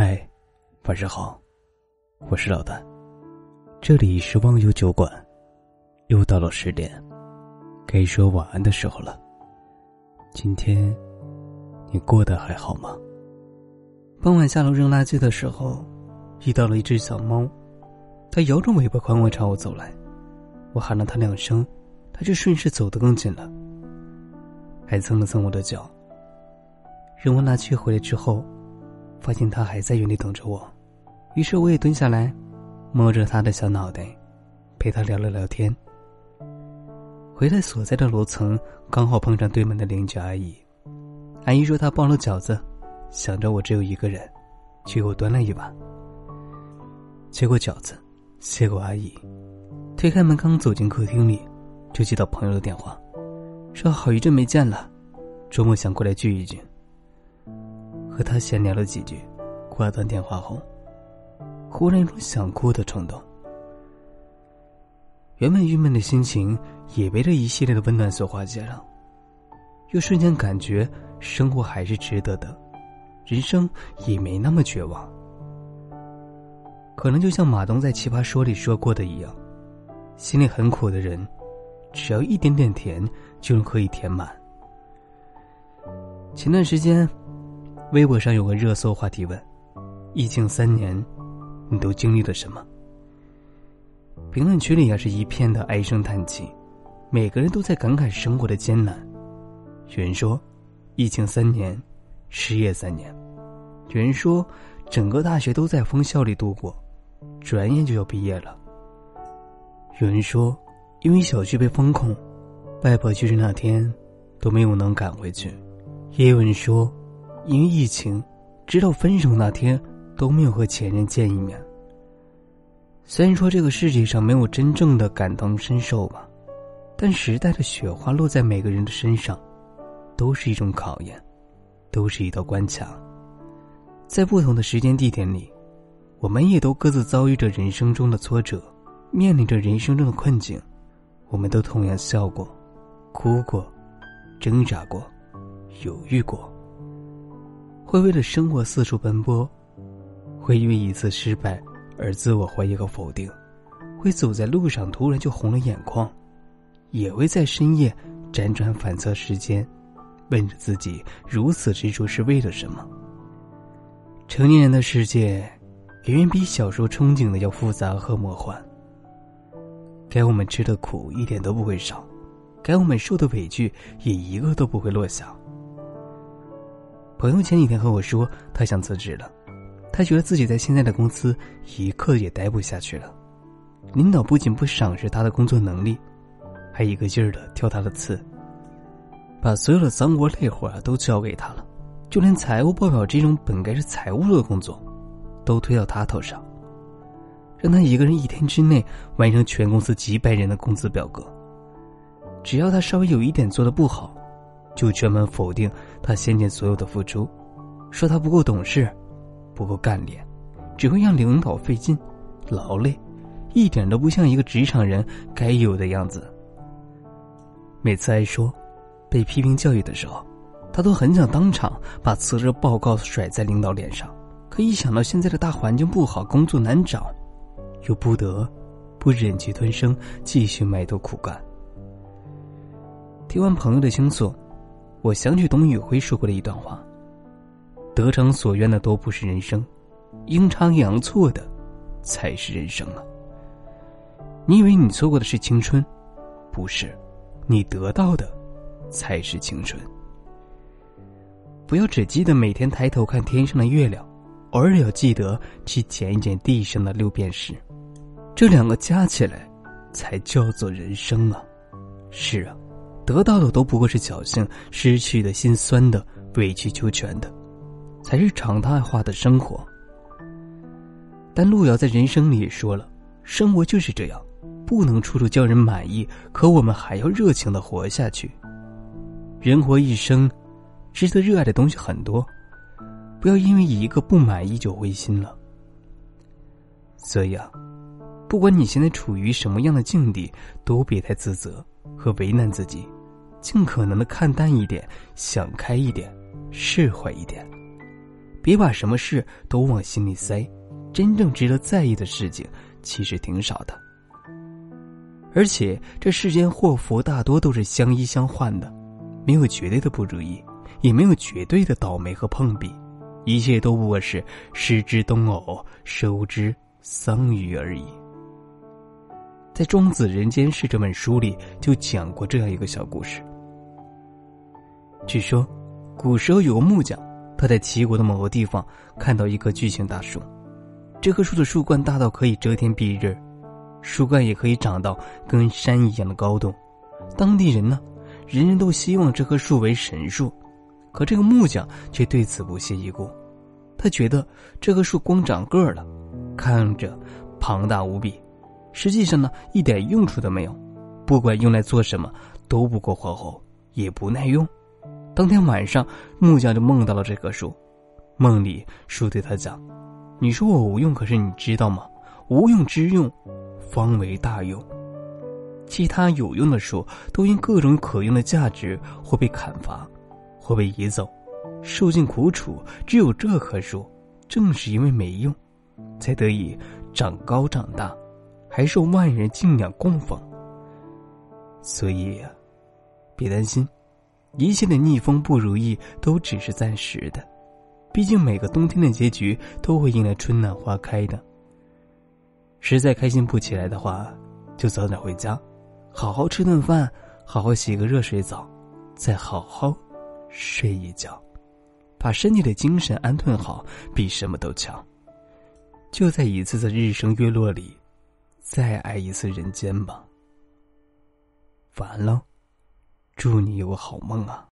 嗨，晚上好，我是老丹，这里是忘忧酒馆，又到了十点，该说晚安的时候了。今天你过得还好吗？傍晚下楼扔垃圾的时候，遇到了一只小猫，它摇着尾巴缓缓朝我走来，我喊了它两声，它就顺势走得更近了，还蹭了蹭我的脚。扔完垃圾回来之后。发现他还在原地等着我，于是我也蹲下来，摸着他的小脑袋，陪他聊了聊天。回来所在的楼层刚好碰上对门的邻居阿姨，阿姨说她包了饺子，想着我只有一个人，就给我端了一碗。接过饺子，谢过阿姨，推开门刚走进客厅里，就接到朋友的电话，说好一阵没见了，周末想过来聚一聚。和他闲聊了几句，挂断电话后，忽然有种想哭的冲动。原本郁闷的心情也被这一系列的温暖所化解了，又瞬间感觉生活还是值得的，人生也没那么绝望。可能就像马东在《奇葩说》里说过的一样，心里很苦的人，只要一点点甜，就能可以填满。前段时间。微博上有个热搜话题问：“疫情三年，你都经历了什么？”评论区里也是一片的唉声叹气，每个人都在感慨生活的艰难。有人说：“疫情三年，失业三年。”有人说：“整个大学都在封校里度过，转眼就要毕业了。”有人说：“因为小区被封控，外婆去世那天都没有能赶回去。”也有人说。因为疫情，直到分手那天都没有和前任见一面。虽然说这个世界上没有真正的感同身受吧，但时代的雪花落在每个人的身上，都是一种考验，都是一道关卡。在不同的时间地点里，我们也都各自遭遇着人生中的挫折，面临着人生中的困境，我们都同样笑过，哭过，挣扎过，犹豫过。会为了生活四处奔波，会因为一次失败而自我怀疑和否定，会走在路上突然就红了眼眶，也会在深夜辗转反侧时间，问着自己如此执着是为了什么。成年人的世界，远远比小时候憧憬的要复杂和魔幻。该我们吃的苦一点都不会少，该我们受的委屈也一个都不会落下。朋友前几天和我说，他想辞职了，他觉得自己在现在的公司一刻也待不下去了。领导不仅不赏识他的工作能力，还一个劲儿的挑他的刺，把所有的脏活累活啊都交给他了，就连财务报表这种本该是财务的工作，都推到他头上，让他一个人一天之内完成全公司几百人的工资表格。只要他稍微有一点做的不好。就全盘否定他先前所有的付出，说他不够懂事，不够干练，只会让领导费劲、劳累，一点都不像一个职场人该有的样子。每次挨说、被批评教育的时候，他都很想当场把辞职报告甩在领导脸上，可一想到现在的大环境不好、工作难找，又不得不忍气吞声，继续埋头苦干。听完朋友的倾诉。我想起董宇辉说过的一段话：“得偿所愿的都不是人生，阴差阳错的才是人生啊！你以为你错过的是青春，不是，你得到的才是青春。不要只记得每天抬头看天上的月亮，偶尔要记得去捡一捡地上的六便士，这两个加起来，才叫做人生啊！是啊。”得到的都不过是侥幸，失去的心酸的，委曲求全的，才是常态化的生活。但路遥在人生里也说了，生活就是这样，不能处处叫人满意，可我们还要热情的活下去。人活一生，值得热爱的东西很多，不要因为一个不满意就灰心了。所以啊，不管你现在处于什么样的境地，都别太自责和为难自己。尽可能的看淡一点，想开一点，释怀一点，别把什么事都往心里塞，真正值得在意的事情其实挺少的。而且这世间祸福大多都是相依相换的，没有绝对的不如意，也没有绝对的倒霉和碰壁，一切都不过是失之东偶，收之桑榆而已。在《庄子人间世》这本书里就讲过这样一个小故事。据说，古时候有个木匠。他在齐国的某个地方看到一棵巨型大树，这棵树的树冠大到可以遮天蔽日，树干也可以长到跟山一样的高度。当地人呢，人人都希望这棵树为神树，可这个木匠却对此不屑一顾。他觉得这棵树光长个了，看着庞大无比，实际上呢一点用处都没有，不管用来做什么都不够火候，也不耐用。当天晚上，木匠就梦到了这棵树。梦里，树对他讲：“你说我无用，可是你知道吗？无用之用，方为大用。其他有用的树都因各种可用的价值，或被砍伐，或被移走，受尽苦楚。只有这棵树，正是因为没用，才得以长高长大，还受万人敬仰供奉。所以，别担心。”一切的逆风不如意都只是暂时的，毕竟每个冬天的结局都会迎来春暖花开的。实在开心不起来的话，就早点回家，好好吃顿饭，好好洗个热水澡，再好好睡一觉，把身体的精神安顿好，比什么都强。就在一次次日升月落里，再爱一次人间吧。完了。祝你有个好梦啊！